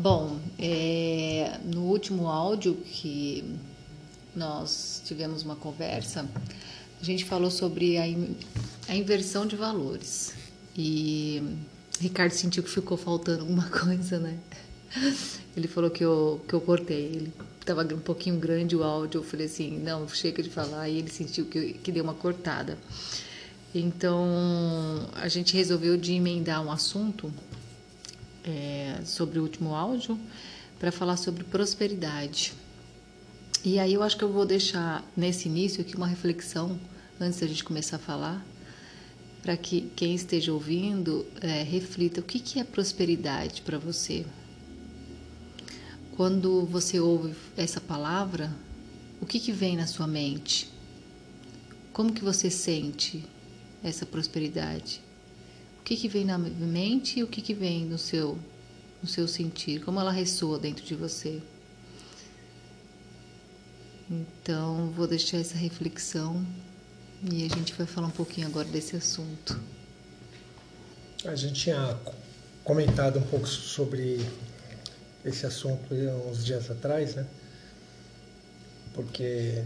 Bom, é, no último áudio que nós tivemos uma conversa, a gente falou sobre a, a inversão de valores. E Ricardo sentiu que ficou faltando alguma coisa, né? Ele falou que eu, que eu cortei. Ele estava um pouquinho grande o áudio. Eu falei assim: não, chega de falar. E ele sentiu que, que deu uma cortada. Então a gente resolveu de emendar um assunto é, sobre o último áudio para falar sobre prosperidade. E aí eu acho que eu vou deixar nesse início aqui uma reflexão antes da gente começar a falar para que quem esteja ouvindo é, reflita o que, que é prosperidade para você. Quando você ouve essa palavra, o que, que vem na sua mente? Como que você sente essa prosperidade? O que, que vem na mente e o que, que vem no seu, no seu sentir? Como ela ressoa dentro de você? Então, vou deixar essa reflexão e a gente vai falar um pouquinho agora desse assunto. A gente tinha comentado um pouco sobre esse assunto uns dias atrás, né? Porque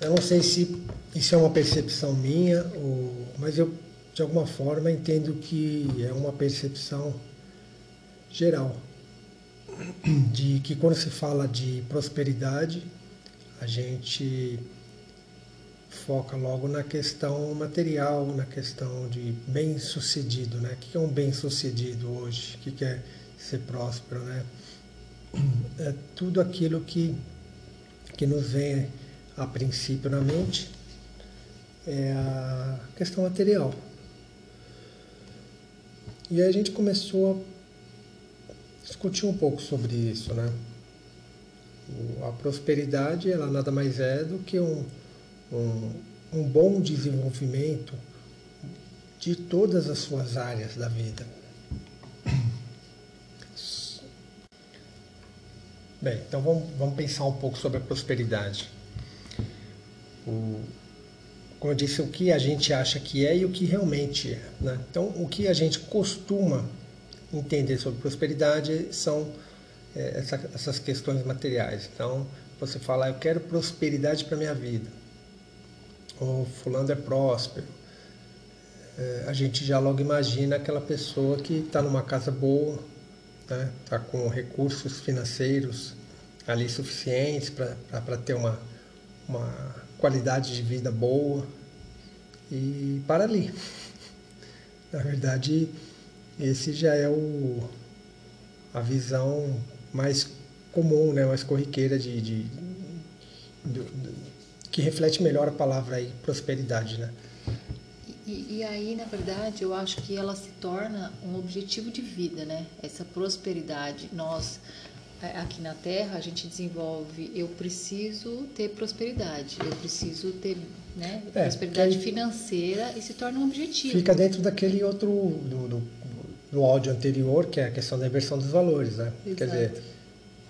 eu não sei se isso é uma percepção minha, ou, mas eu de alguma forma entendo que é uma percepção geral de que quando se fala de prosperidade, a gente foca logo na questão material, na questão de bem-sucedido, né? O que é um bem-sucedido hoje? O que é ser próspero, né? É tudo aquilo que, que nos vem a princípio na mente é a questão material. E aí a gente começou a discutir um pouco sobre isso, né? A prosperidade, ela nada mais é do que um, um, um bom desenvolvimento de todas as suas áreas da vida. Bem, então vamos, vamos pensar um pouco sobre a prosperidade. O, como eu disse, o que a gente acha que é e o que realmente é. Né? Então, o que a gente costuma entender sobre prosperidade são é, essa, essas questões materiais. Então, você fala, eu quero prosperidade para minha vida o fulano é próspero. É, a gente já logo imagina aquela pessoa que está numa casa boa, está né? Tá com recursos financeiros ali suficientes para ter uma, uma qualidade de vida boa e para ali. Na verdade, esse já é o, a visão mais comum, né, mais corriqueira de, de, de, de que reflete melhor a palavra aí, prosperidade, né? E, e, aí, na verdade, eu acho que ela se torna um objetivo de vida, né? Essa prosperidade. Nós, aqui na Terra, a gente desenvolve, eu preciso ter prosperidade, eu preciso ter né, é, prosperidade financeira e se torna um objetivo. Fica dentro daquele outro, do, do, do áudio anterior, que é a questão da inversão dos valores, né? Exato. Quer dizer,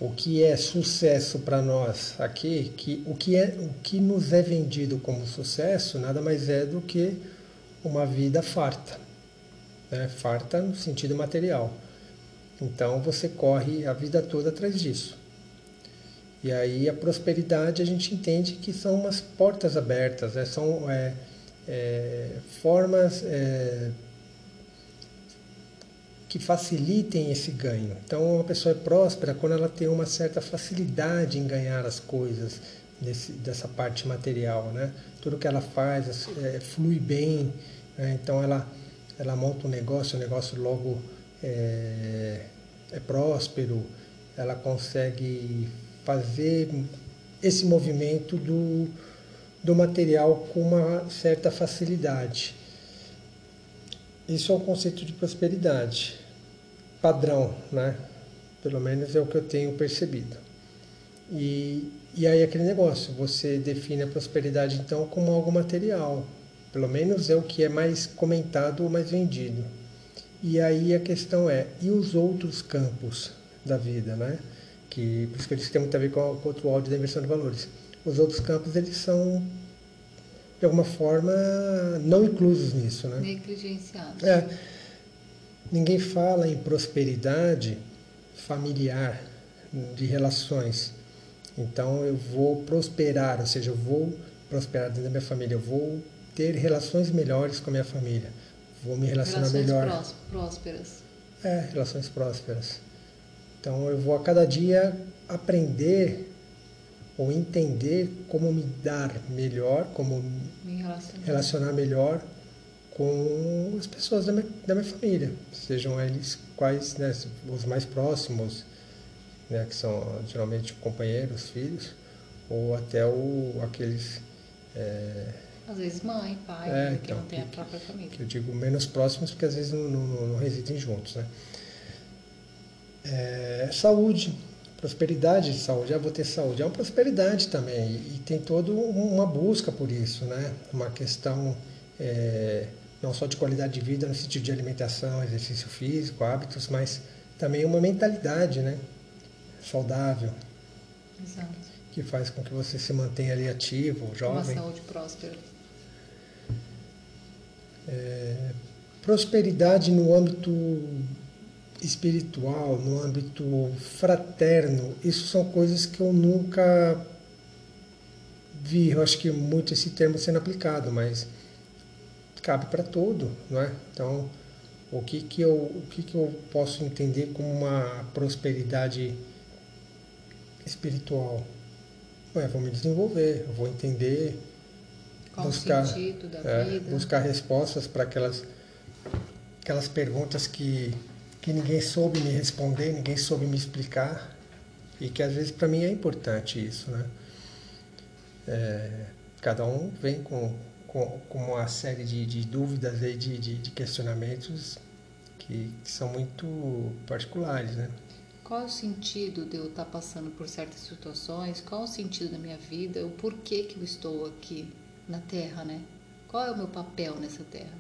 o que é sucesso para nós aqui, que o que é o que nos é vendido como sucesso nada mais é do que uma vida farta, né? farta no sentido material. Então você corre a vida toda atrás disso. E aí a prosperidade a gente entende que são umas portas abertas, né? são é, é, formas é, que facilitem esse ganho. Então, uma pessoa é próspera quando ela tem uma certa facilidade em ganhar as coisas desse, dessa parte material, né? Tudo que ela faz é, flui bem, né? então ela ela monta um negócio, o negócio logo é, é próspero, ela consegue fazer esse movimento do, do material com uma certa facilidade. Isso é o conceito de prosperidade padrão, né? Pelo menos é o que eu tenho percebido. E, e aí aquele negócio, você define a prosperidade então como algo material. Pelo menos é o que é mais comentado ou mais vendido. E aí a questão é, e os outros campos da vida, né? Que, por isso que eu disse que tem muito a ver com, com outro áudio da inversão de valores. Os outros campos, eles são, de alguma forma, não inclusos nisso, né? Negligenciados. É. ninguém fala em prosperidade familiar, de relações. Então eu vou prosperar, ou seja, eu vou prosperar dentro da minha família, eu vou ter relações melhores com a minha família, vou me relacionar relações melhor. prósperas. É, relações prósperas. Então eu vou a cada dia aprender ou entender como me dar melhor, como Me relacionar. relacionar melhor com as pessoas da minha, da minha família, sejam eles quais, né, os mais próximos, né, que são geralmente companheiros, filhos, ou até o, aqueles é, Às vezes mãe, pai, É, né, que então, não tem a própria família. eu digo menos próximos porque às vezes não, não, não residem juntos, né? É, saúde, prosperidade de saúde, ah, vou ter saúde, é uma prosperidade também e, e tem toda uma busca por isso, né? Uma questão é, não só de qualidade de vida no sentido de alimentação, exercício físico, hábitos, mas também uma mentalidade, né? Saudável, Exato. Que faz com que você se mantenha ali ativo, Uma jovem. saúde próspera. prosperidade no âmbito espiritual, no âmbito fraterno, isso são coisas que eu nunca vi, eu acho que muito esse termo sendo aplicado, mas cabe para tudo, não é? Então, o que que eu, o que que eu posso entender como uma prosperidade espiritual? Ué, vou me desenvolver, vou entender Qual buscar, é, buscar respostas para aquelas aquelas perguntas que que ninguém soube me responder, ninguém soube me explicar e que às vezes para mim é importante isso, né? É, cada um vem com, com, com uma série de, de dúvidas aí, de, de, de questionamentos que, que são muito particulares, né? Qual é o sentido de eu estar passando por certas situações? Qual é o sentido da minha vida? O porquê que eu estou aqui na Terra, né? Qual é o meu papel nessa Terra?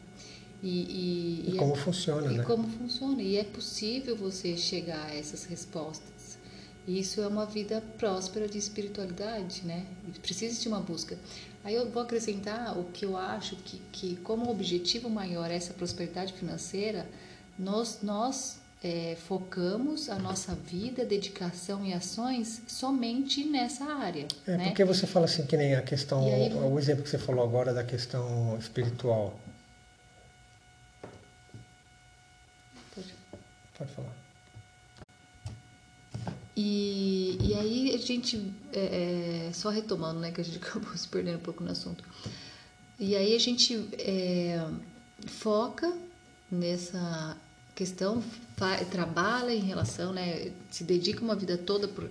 E, e, E, e como é, funciona, e né? como funciona. E é possível você chegar a essas respostas. E Isso é uma vida próspera de espiritualidade, né? E Precisa de uma busca. Aí eu vou acrescentar o que eu acho que, que como objetivo maior é essa prosperidade financeira, nós, nós é, focamos a nossa vida, dedicação e ações somente nessa área. É, né? porque você fala assim que nem a questão, aí- o exemplo que você falou agora da questão espiritual. Pode- Pode falar. E, e aí a gente, é, é, só retomando, né, que a gente acabou se perdendo um pouco no assunto. E aí a gente é, foca nessa questão, trabalha em relação, né, se dedica uma vida toda para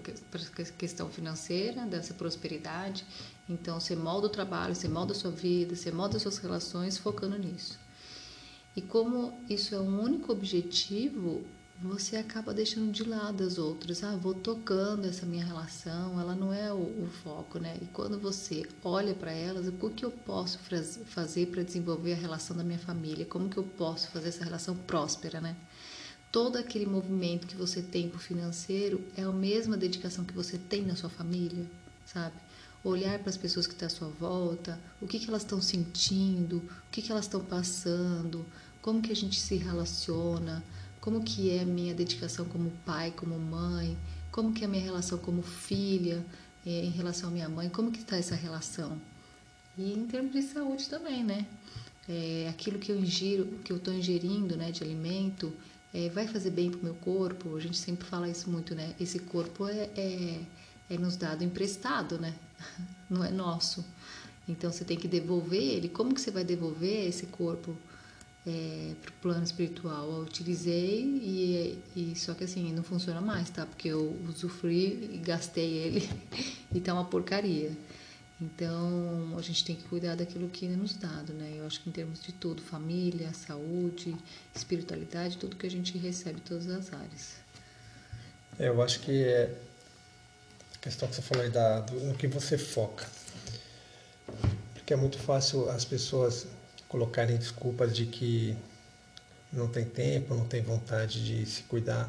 questão financeira, dessa prosperidade. Então você molda o trabalho, você molda a sua vida, você molda as suas relações focando nisso. E como isso é um único objetivo, você acaba deixando de lado as outras. Ah, vou tocando essa minha relação, ela não é o, o foco, né? E quando você olha para elas, o que eu posso fazer para desenvolver a relação da minha família? Como que eu posso fazer essa relação próspera, né? Todo aquele movimento que você tem pro financeiro é a mesma dedicação que você tem na sua família, sabe? Olhar para as pessoas que estão à sua volta, o que, que elas estão sentindo, o que, que elas estão passando, como que a gente se relaciona, como que é a minha dedicação como pai, como mãe, como que é a minha relação como filha eh, em relação à minha mãe, como que está essa relação? E em termos de saúde também, né? É, aquilo que eu ingiro, que eu estou ingerindo, né, de alimento, é, vai fazer bem para o meu corpo. A gente sempre fala isso muito, né? Esse corpo é, é, é nos dado emprestado, né? Não é nosso. Então você tem que devolver ele. Como que você vai devolver esse corpo é, o plano espiritual? Eu utilizei e, e só que assim não funciona mais, tá? Porque eu usufruí e gastei ele e tá uma porcaria. Então, a gente tem que cuidar daquilo que é nos dado, né? Eu acho que em termos de tudo, família, saúde, espiritualidade, tudo que a gente recebe, todas as áreas. É, eu acho que é a questão que você falou aí da, do, no que você foca. Porque é muito fácil as pessoas colocarem desculpas de que não tem tempo, não tem vontade de se cuidar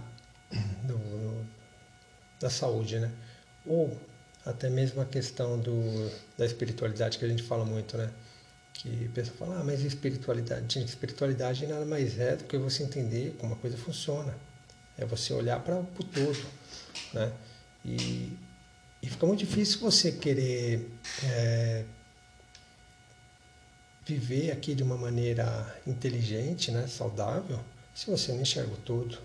do, do- da saúde, né? Ou até mesmo a questão do, da espiritualidade que a gente fala muito, né? que a pessoa fala, ah, mas espiritualidade? Gente, espiritualidade nada mais é do que você entender como a coisa funciona. É você olhar para o todo, né? E, e fica muito difícil você querer é, viver aqui de uma maneira inteligente, né, saudável, se você não enxerga o todo.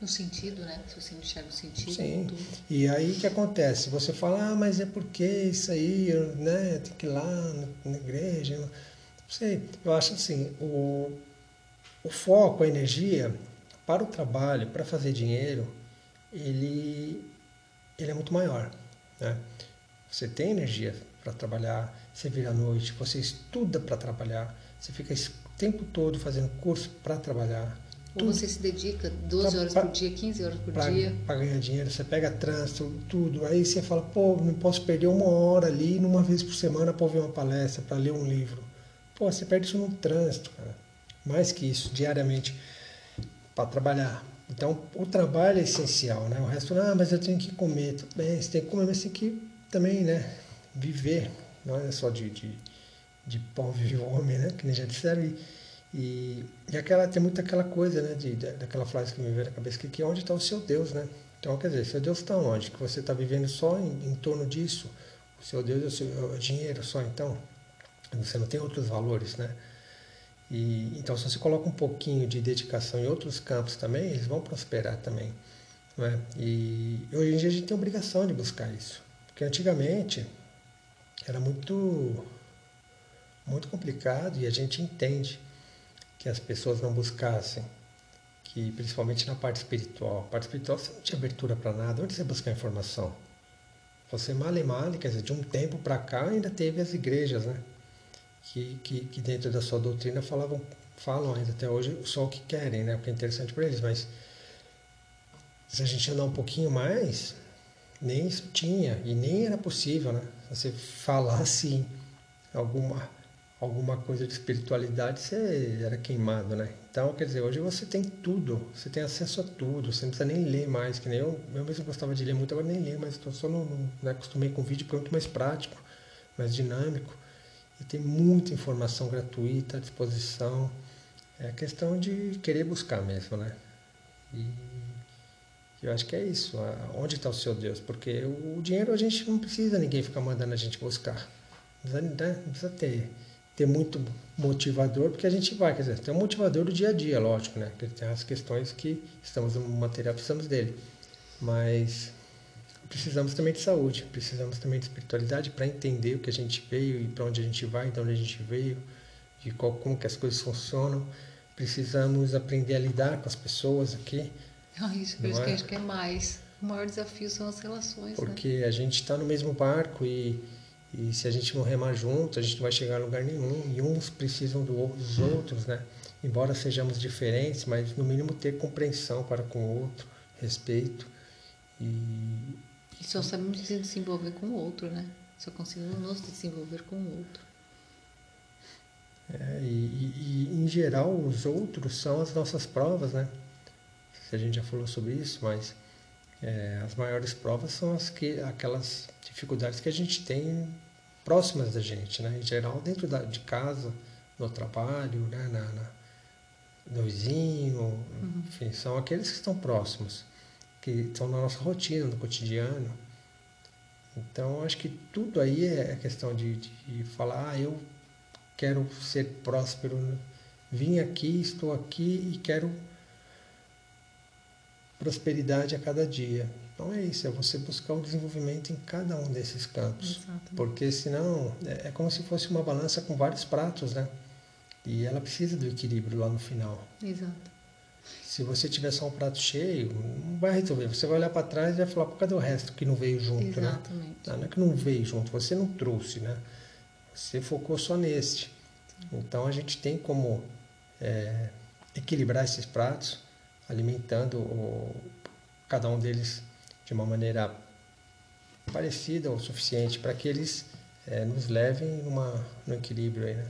No sentido, né? Se você não enxerga o sentido. Sim. E aí o que acontece? Você fala, ah, mas é porque isso aí, né? Tem que ir lá na, igreja. Não sei. Eu acho assim, o, o foco, a energia para o trabalho, para fazer dinheiro, ele, ele é muito maior. Né? Você tem energia para trabalhar, você vira à noite, você estuda para trabalhar, você fica o tempo todo fazendo curso para trabalhar ou você se dedica 12 horas por dia, 15 horas por pra, dia? Para ganhar dinheiro, você pega trânsito, tudo. Aí você fala, pô, não posso perder uma hora ali, numa vez por semana, para ouvir uma palestra, para ler um livro. Pô, você perde isso no trânsito, cara. Mais que isso, diariamente, para trabalhar. Então, o trabalho é essencial, né? O resto, ah, mas eu tenho que comer. Tudo bem, você tem que comer, mas você tem que também, né? Viver. Não é só de, de, de pão vive o homem, né? Que nem já disseram. E, e, e aquela, tem muito aquela coisa, né, de, daquela frase que me veio na cabeça, que, que onde está o seu Deus, né? Então, quer dizer, seu Deus está onde? Que você está vivendo só em, em, torno disso. O seu Deus é o, seu, é o dinheiro só, então. Você não tem outros valores, né? E, então, se você coloca um pouquinho de dedicação em outros campos também, eles vão prosperar também. Não é? E hoje em dia a gente tem obrigação de buscar isso. Porque antigamente era muito, muito complicado e a gente entende que as pessoas não buscassem, que principalmente na parte espiritual, a parte espiritual você não tinha abertura para nada, onde você buscar informação? Você mal e mal, quer dizer, de um tempo para cá ainda teve as igrejas, né? Que, que, que dentro da sua doutrina falavam, falam ainda até hoje só o que querem, né? Porque é interessante para eles, mas se a gente andar um pouquinho mais, nem tinha e nem era possível, né? Você falar assim alguma alguma coisa de espiritualidade, você era queimado, né? Então, quer dizer, hoje você tem tudo, você tem acesso a tudo, você não precisa nem ler mais, que nem eu, eu mesmo gostava de ler muito, agora nem leio, mas estou só não, não né, acostumei com vídeo porque é muito mais prático, mais dinâmico, e tem muita informação gratuita à disposição, é questão de querer buscar mesmo, né? E eu acho que é isso, onde está o seu Deus? Porque o dinheiro a gente não precisa ninguém ficar mandando a gente buscar, não precisa, né? não precisa ter ter muito motivador, porque a gente vai, quer dizer, tem um motivador do dia a dia, lógico, né? Porque tem as questões que estamos no material, precisamos dele. Mas precisamos também de saúde, precisamos também de espiritualidade para entender o que a gente veio e para onde a gente vai, de onde a gente veio, de qual, como que as coisas funcionam. Precisamos aprender a lidar com as pessoas aqui. Ah, isso, por isso é? que a gente quer mais. O maior desafio são as relações. Porque né? a gente está no mesmo barco e e se a gente não remar junto, a gente não vai chegar a lugar nenhum. E uns precisam do, dos outros, né? Embora sejamos diferentes, mas no mínimo ter compreensão para com o outro, respeito. E, e só sabemos se desenvolver com o outro, né? Só conseguimos nos desenvolver com o outro. É, e, e, e, em geral os outros são as nossas provas, né? Se a gente já falou sobre isso, mas é, as maiores provas são as que, aquelas dificuldades que a gente tem próximas da gente, né? Em geral, dentro da, de casa, no trabalho, né? Na, na no vizinho, uhum. enfim, são aqueles que estão próximos, que estão na nossa rotina, no cotidiano. Então, acho que tudo aí é questão de, de falar, ah, eu quero ser próspero, vim aqui, estou aqui e quero prosperidade a cada dia. Então é isso, é você buscar o desenvolvimento em cada um desses campos. Porque senão é, é como se fosse uma balança com vários pratos, né? E ela precisa do equilíbrio lá no final. Exato. Se você tiver só um prato cheio, não vai resolver. Você vai olhar para trás e vai falar, por cadê o resto que não veio junto, né? Exatamente. né? Não, não é que não veio junto, você não trouxe, né? Você focou só neste. Então a gente tem como é, equilibrar esses pratos alimentando o, cada um deles de uma maneira parecida ou suficiente para que eles é, nos levem numa, no equilíbrio aí, né?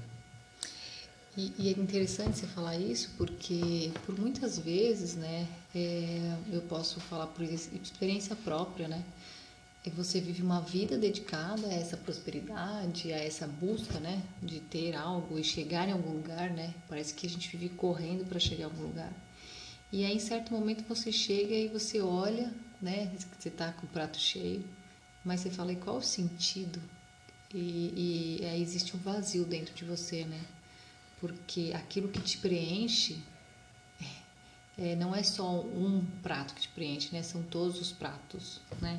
E, e, é interessante você falar isso porque por muitas vezes, né, é, eu posso falar por experiência própria, né, você vive uma vida dedicada a essa prosperidade, a essa busca, né, de ter algo e chegar em algum lugar, né? Parece que a gente vive correndo para chegar em algum lugar. E aí, em certo momento, você chega e você olha, né? Você está com o prato cheio, mas você fala, e qual o sentido? E, e aí existe um vazio dentro de você, né? Porque aquilo que te preenche é, não é só um prato que te preenche, né? São todos os pratos, né?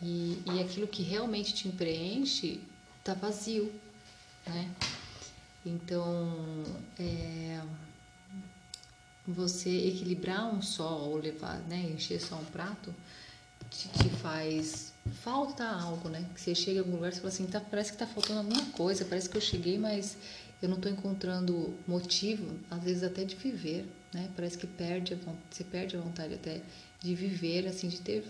E, e aquilo que realmente te preenche tá vazio, né? Então, é, você equilibrar um só ou levar, né, encher só um prato, te, te, faz falta algo, né? Que você chega em algum lugar e fala assim, tá, parece que tá faltando alguma coisa, parece que eu cheguei, mas eu não estou encontrando motivo, às vezes até de viver, né? Parece que perde a, você perde a vontade até de viver, assim, de ter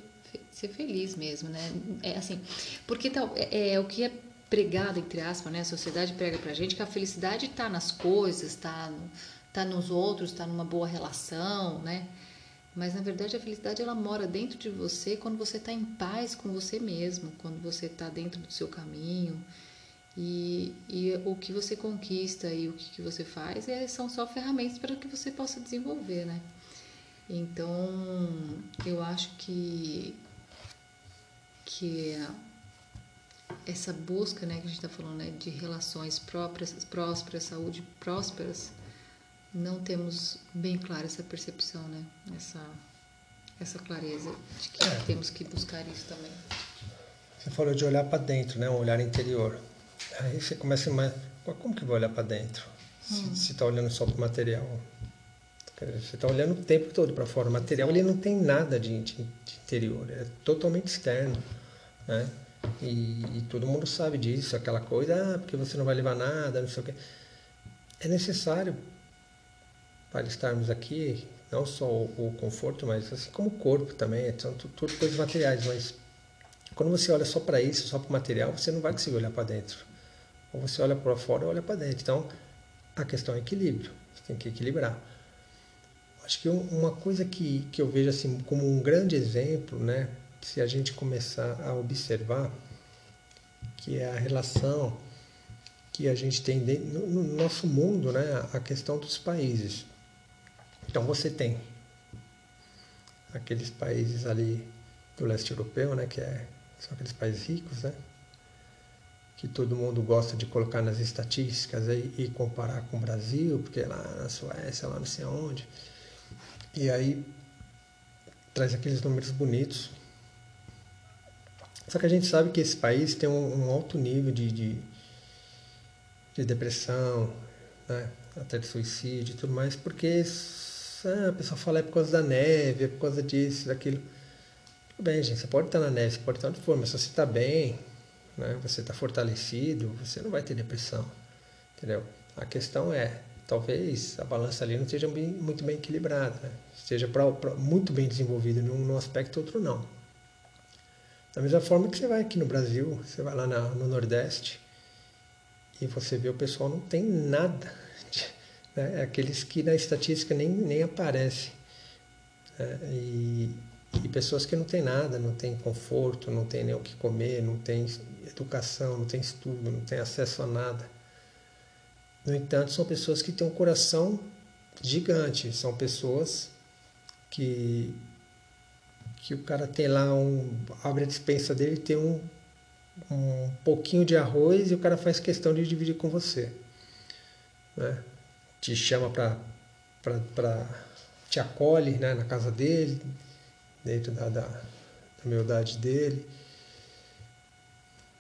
ser feliz mesmo, né? É assim, porque tal, é, é o que é pregado entre aspas, né? A sociedade prega pra gente que a felicidade está nas coisas, está no, tá nos outros, está numa boa relação, né? Mas na verdade a felicidade ela mora dentro de você quando você está em paz com você mesmo, quando você está dentro do seu caminho. E, e o que você conquista e o que, que você faz é, são só ferramentas para que você possa desenvolver, né? Então, eu acho que, que essa busca né, que a gente está falando né, de relações próprias, prósperas, saúde prósperas, não temos bem clara essa percepção, né? essa, essa clareza de que é. temos que buscar isso também. Você falou de olhar para dentro, né? um olhar interior. Aí você começa a como que vai olhar para dentro? Hum. Se está olhando só para o material. Você está olhando o tempo todo para fora. O material ele não tem nada de, de, de interior, é totalmente externo. Né? E, e, todo mundo sabe disso, aquela coisa, ah, porque você não vai levar nada, não sei o quê. É necessário para estarmos aqui, não só o, o conforto, mas assim como o corpo também, são tudo, tudo coisas materiais, mas quando você olha só para isso, só para o material, você não vai conseguir olhar para dentro. Ou você olha para fora ou olha para dentro. Então, a questão é equilíbrio. Você tem que equilibrar. Acho que uma coisa que, que eu vejo assim como um grande exemplo, né, se a gente começar a observar, que é a relação que a gente tem no, no nosso mundo, né, a questão dos países. Então você tem aqueles países ali do leste europeu, né, que é, são aqueles países ricos, né, que todo mundo gosta de colocar nas estatísticas aí, e comparar com o Brasil, porque lá na Suécia, lá não sei aonde. E aí traz aqueles números bonitos. Só que a gente sabe que esse país tem um, um alto nível de, de, de depressão, né? até de suicídio e tudo mais, porque ah, a pessoa fala é por causa da neve, é por causa disso, daquilo. Tudo bem, gente, você pode estar na neve, você pode estar onde for, mas se você está bem, né? você está fortalecido, você não vai ter depressão. Entendeu? A questão é, talvez a balança ali não esteja bem, muito bem equilibrada, né? esteja pra, pra, muito bem desenvolvida num, num aspecto outro não. Da mesma forma que você vai aqui no Brasil, você vai lá na, no Nordeste e você vê o pessoal não tem nada, né? é aqueles que na estatística nem, nem aparecem. Né? E, e pessoas que não têm nada, não têm conforto, não têm nem o que comer, não têm educação, não têm estudo, não têm acesso a nada. No entanto, são pessoas que têm um coração gigante, são pessoas que que o cara tem lá um abre a dispensa dele tem um, um pouquinho de arroz e o cara faz questão de dividir com você, né? Te chama para te acolhe, né, na casa dele, dentro da, da, da humildade dele.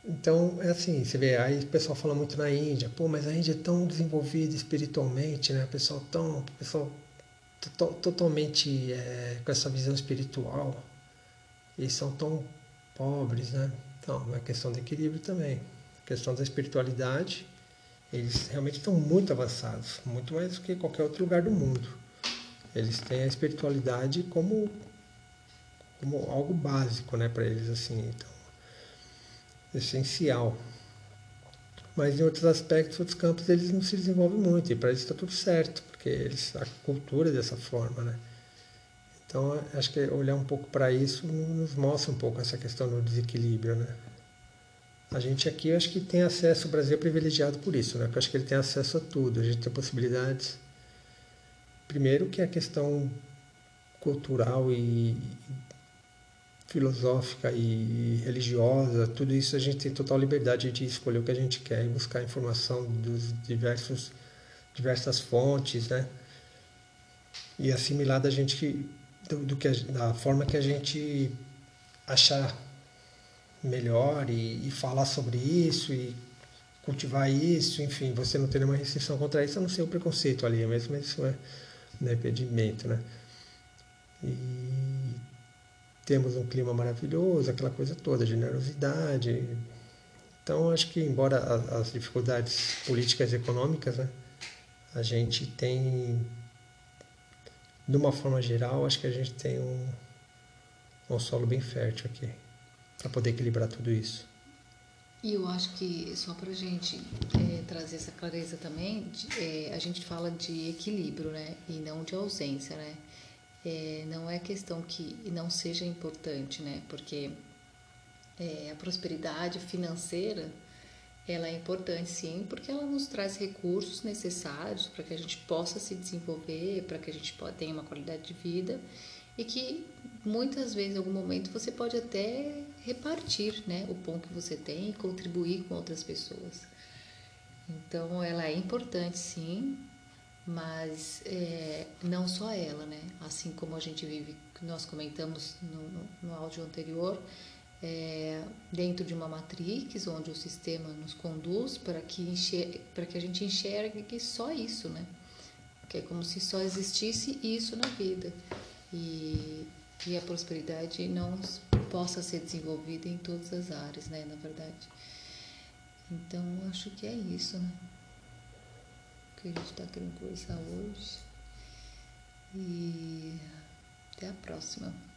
Então, é assim, você vê, aí o pessoal fala muito na Índia, pô, mas a Índia é tão desenvolvida espiritualmente, né? O pessoal tão, pessoal totalmente é, com essa visão espiritual e são tão pobres, né? Então, é questão de equilíbrio também. Questão da espiritualidade, eles realmente estão muito avançados, muito mais do que qualquer outro lugar do mundo. Eles têm a espiritualidade como, como algo básico, né, para eles assim. Então, essencial. Mas em outros aspectos, outros campos, eles não se desenvolvem muito, e para eles está tudo certo, porque eles, a cultura é dessa forma, né? Então, acho que olhar um pouco para isso nos mostra um pouco essa questão do desequilíbrio, né? A gente aqui, acho que tem acesso, o Brasil é privilegiado por isso, né? Porque acho que ele tem acesso a tudo, a gente tem possibilidades. Primeiro que a questão cultural e filosófica e religiosa, tudo isso a gente tem total liberdade de escolher o que a gente quer e buscar informação dos diversos diversas fontes, né? E assimilar da gente que do, do que a, da forma que a gente achar melhor e, e, falar sobre isso e cultivar isso, enfim, você não ter nenhuma restrição contra isso, a não ser o preconceito ali mesmo, isso é um é impedimento, né? E temos um clima maravilhoso, aquela coisa toda, generosidade. Então, acho que, embora as dificuldades políticas e econômicas, né, a gente tem de uma forma geral, acho que a gente tem um, um solo bem fértil aqui para poder equilibrar tudo isso. E eu acho que, só para a gente é, trazer essa clareza também, de, é, a gente fala de equilíbrio, né? E não de ausência, né? É, não é questão que não seja importante, né? Porque é, a prosperidade financeira ela é importante sim, porque ela nos traz recursos necessários para que a gente possa se desenvolver, para que a gente tenha uma qualidade de vida e que muitas vezes, em algum momento, você pode até repartir né, o pão que você tem e contribuir com outras pessoas. Então, ela é importante sim, mas é, não só ela, né? Assim como a gente vive, nós comentamos no, no, no áudio anterior, é, dentro de uma matrix onde o sistema nos conduz para que, enxergue, para que a gente enxergue só isso, né? Que é como se só existisse isso na vida e, e a prosperidade não possa ser desenvolvida em todas as áreas, né? Na verdade. Então, acho que é isso, né? Que a gente está querendo conversar hoje. E até a próxima.